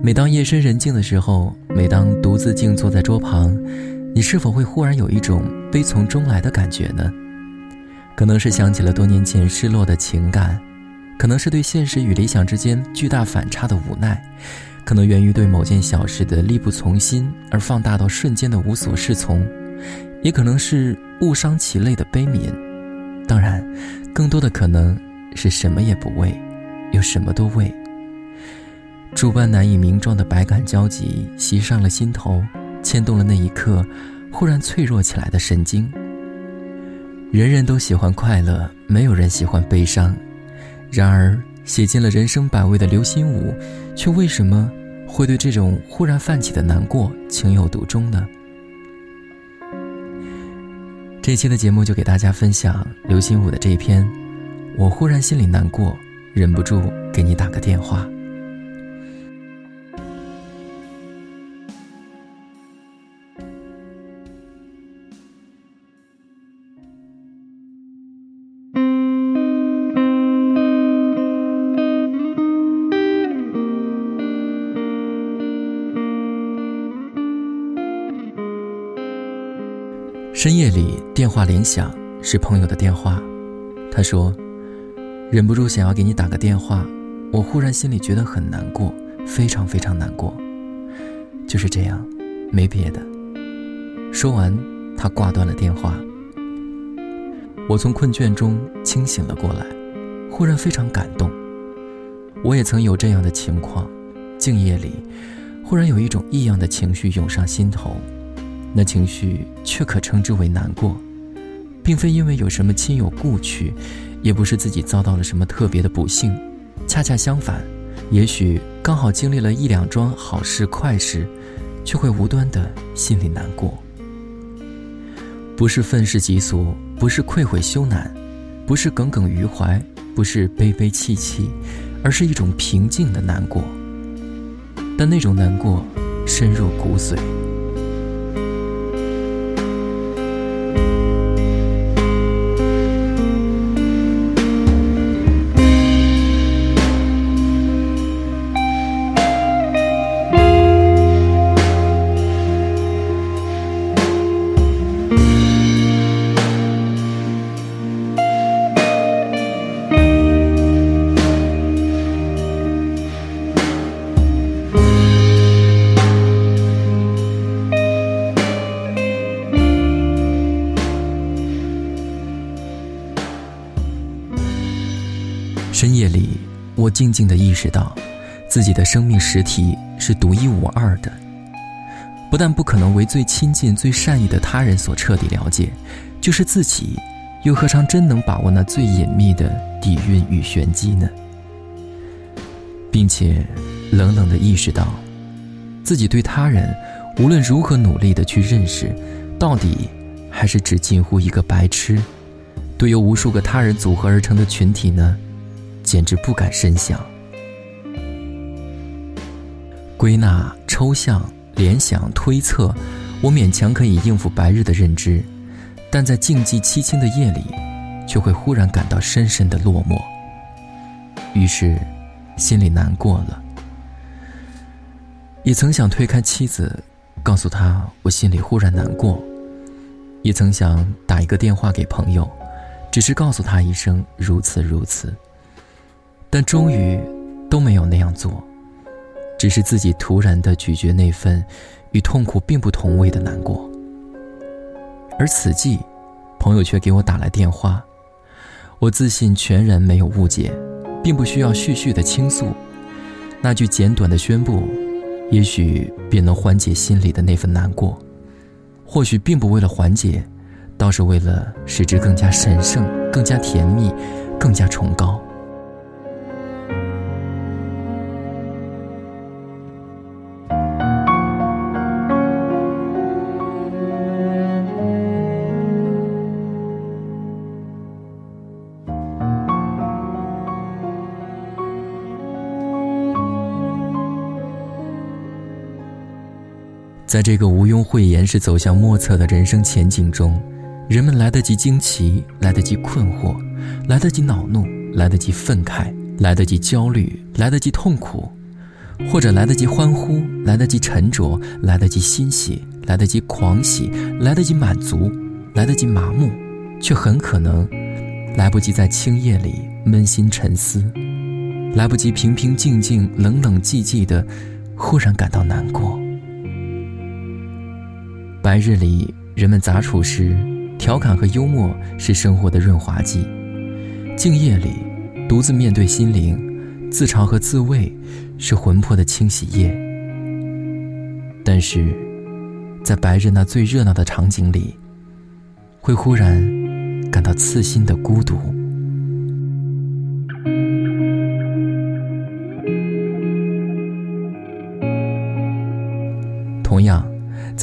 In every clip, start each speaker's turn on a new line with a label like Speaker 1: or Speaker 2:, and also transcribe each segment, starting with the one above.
Speaker 1: 每当夜深人静的时候，每当独自静坐在桌旁，你是否会忽然有一种悲从中来的感觉呢？可能是想起了多年前失落的情感，可能是对现实与理想之间巨大反差的无奈，可能源于对某件小事的力不从心而放大到瞬间的无所适从，也可能是误伤其类的悲悯。当然，更多的可能是什么也不为，又什么都为。诸般难以名状的百感交集袭上了心头，牵动了那一刻忽然脆弱起来的神经。人人都喜欢快乐，没有人喜欢悲伤。然而，写尽了人生百味的刘心武，却为什么会对这种忽然泛起的难过情有独钟呢？这期的节目就给大家分享刘心武的这篇，我忽然心里难过，忍不住给你打个电话。深夜里，电话铃响，是朋友的电话。他说：“忍不住想要给你打个电话，我忽然心里觉得很难过，非常非常难过。”就是这样，没别的。说完，他挂断了电话。我从困倦中清醒了过来，忽然非常感动。我也曾有这样的情况，静夜里，忽然有一种异样的情绪涌上心头。那情绪却可称之为难过，并非因为有什么亲友故去，也不是自己遭到了什么特别的不幸，恰恰相反，也许刚好经历了一两桩好事快事，却会无端的心里难过。不是愤世嫉俗，不是愧悔羞赧，不是耿耿于怀，不是悲悲戚戚，而是一种平静的难过。但那种难过深入骨髓。深夜里，我静静地意识到，自己的生命实体是独一无二的。不但不可能为最亲近、最善意的他人所彻底了解，就是自己，又何尝真能把握那最隐秘的底蕴与玄机呢？并且，冷冷地意识到，自己对他人，无论如何努力地去认识，到底还是只近乎一个白痴，对由无数个他人组合而成的群体呢？简直不敢深想。归纳、抽象、联想、推测，我勉强可以应付白日的认知，但在静寂凄清的夜里，却会忽然感到深深的落寞。于是，心里难过了。也曾想推开妻子，告诉她我心里忽然难过；也曾想打一个电话给朋友，只是告诉他一声如此如此。但终于都没有那样做，只是自己突然的咀嚼那份与痛苦并不同味的难过。而此际，朋友却给我打来电话，我自信全然没有误解，并不需要絮絮的倾诉，那句简短的宣布，也许便能缓解心里的那份难过，或许并不为了缓解，倒是为了使之更加神圣、更加甜蜜、更加崇高。在这个毋庸讳言是走向莫测的人生前景中，人们来得及惊奇，来得及困惑，来得及恼怒，来得及愤慨，来得及焦虑，来得及痛苦，或者来得及欢呼，来得及沉着，来得及欣喜，来得及狂喜，来得及满足，来得及麻木，却很可能来不及在青夜里扪心沉思，来不及平平静静、冷冷寂寂的，忽然感到难过。白日里，人们杂处时，调侃和幽默是生活的润滑剂；静夜里，独自面对心灵。自嘲和自慰是魂魄的清洗液，但是，在白日那最热闹的场景里，会忽然感到刺心的孤独。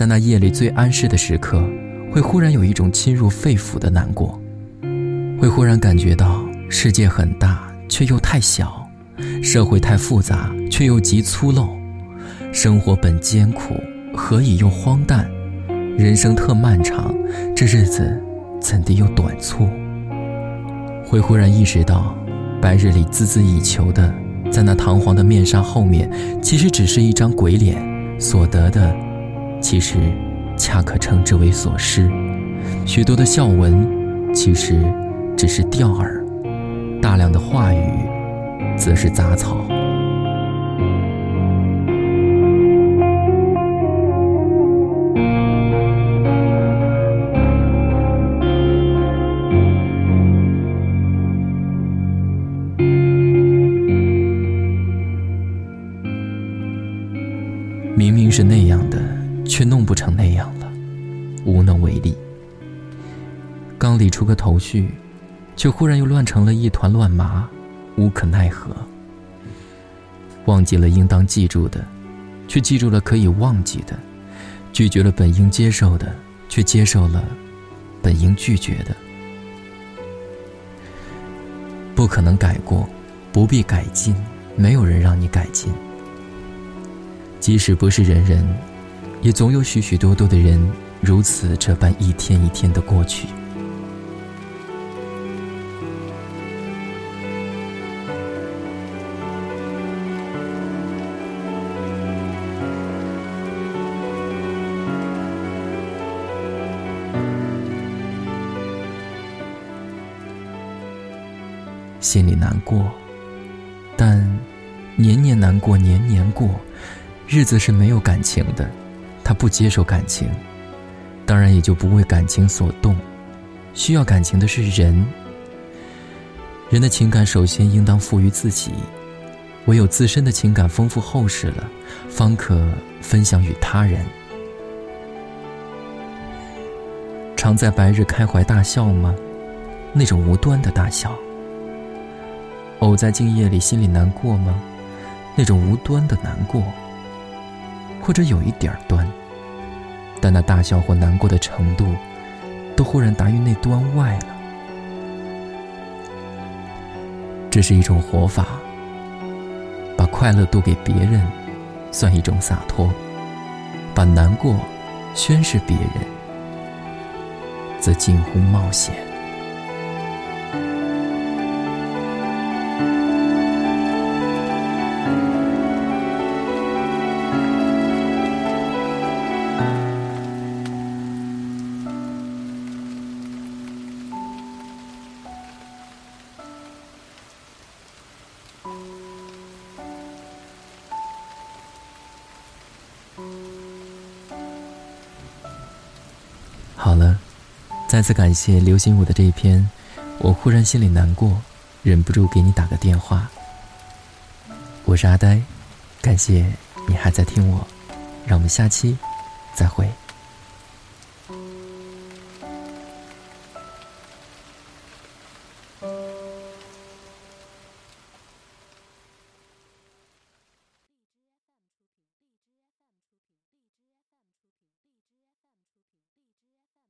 Speaker 1: 那夜里最安适的时刻，会忽然有一种侵入肺腑的难过，会忽然感觉到世界很大，却又太小。社会太复杂，却又极粗陋；生活本艰苦，何以又荒诞？人生特漫长，这日子怎地又短促？会忽然意识到，白日里孜孜以求的，在那堂皇的面纱后面，其实只是一张鬼脸；所得的，其实恰可称之为所失。许多的笑文，其实只是钓饵；大量的话语。则是杂草。刚理出个头绪，却忽然又乱成了一团乱麻。无可奈何，忘记了应当记住的，却记住了可以忘记的；拒绝了本应接受的，却接受了本应拒绝的。不可能改过，不必改进，没有人让你改进。即使不是人人，也总有许许多多的人如此这般一天一天的过去。心里难过，但年年难过，年年过，日子是没有感情的。他不接受感情，当然也就不为感情所动。需要感情的是人，人的情感首先应当富于自己，唯有自身的情感丰富厚实了，方可分享与他人。常在白日开怀大笑吗？那种无端的大笑。偶在静夜里心里难过吗？那种无端的难过，或者有一点端，但那大笑或难过的程度，都忽然达于那端外了。这是一种活法，把快乐渡给别人，算一种洒脱；把难过宣示别人，则近乎冒险。好了，再次感谢刘心武的这一篇，我忽然心里难过，忍不住给你打个电话。我是阿呆，感谢你还在听我，让我们下期再会。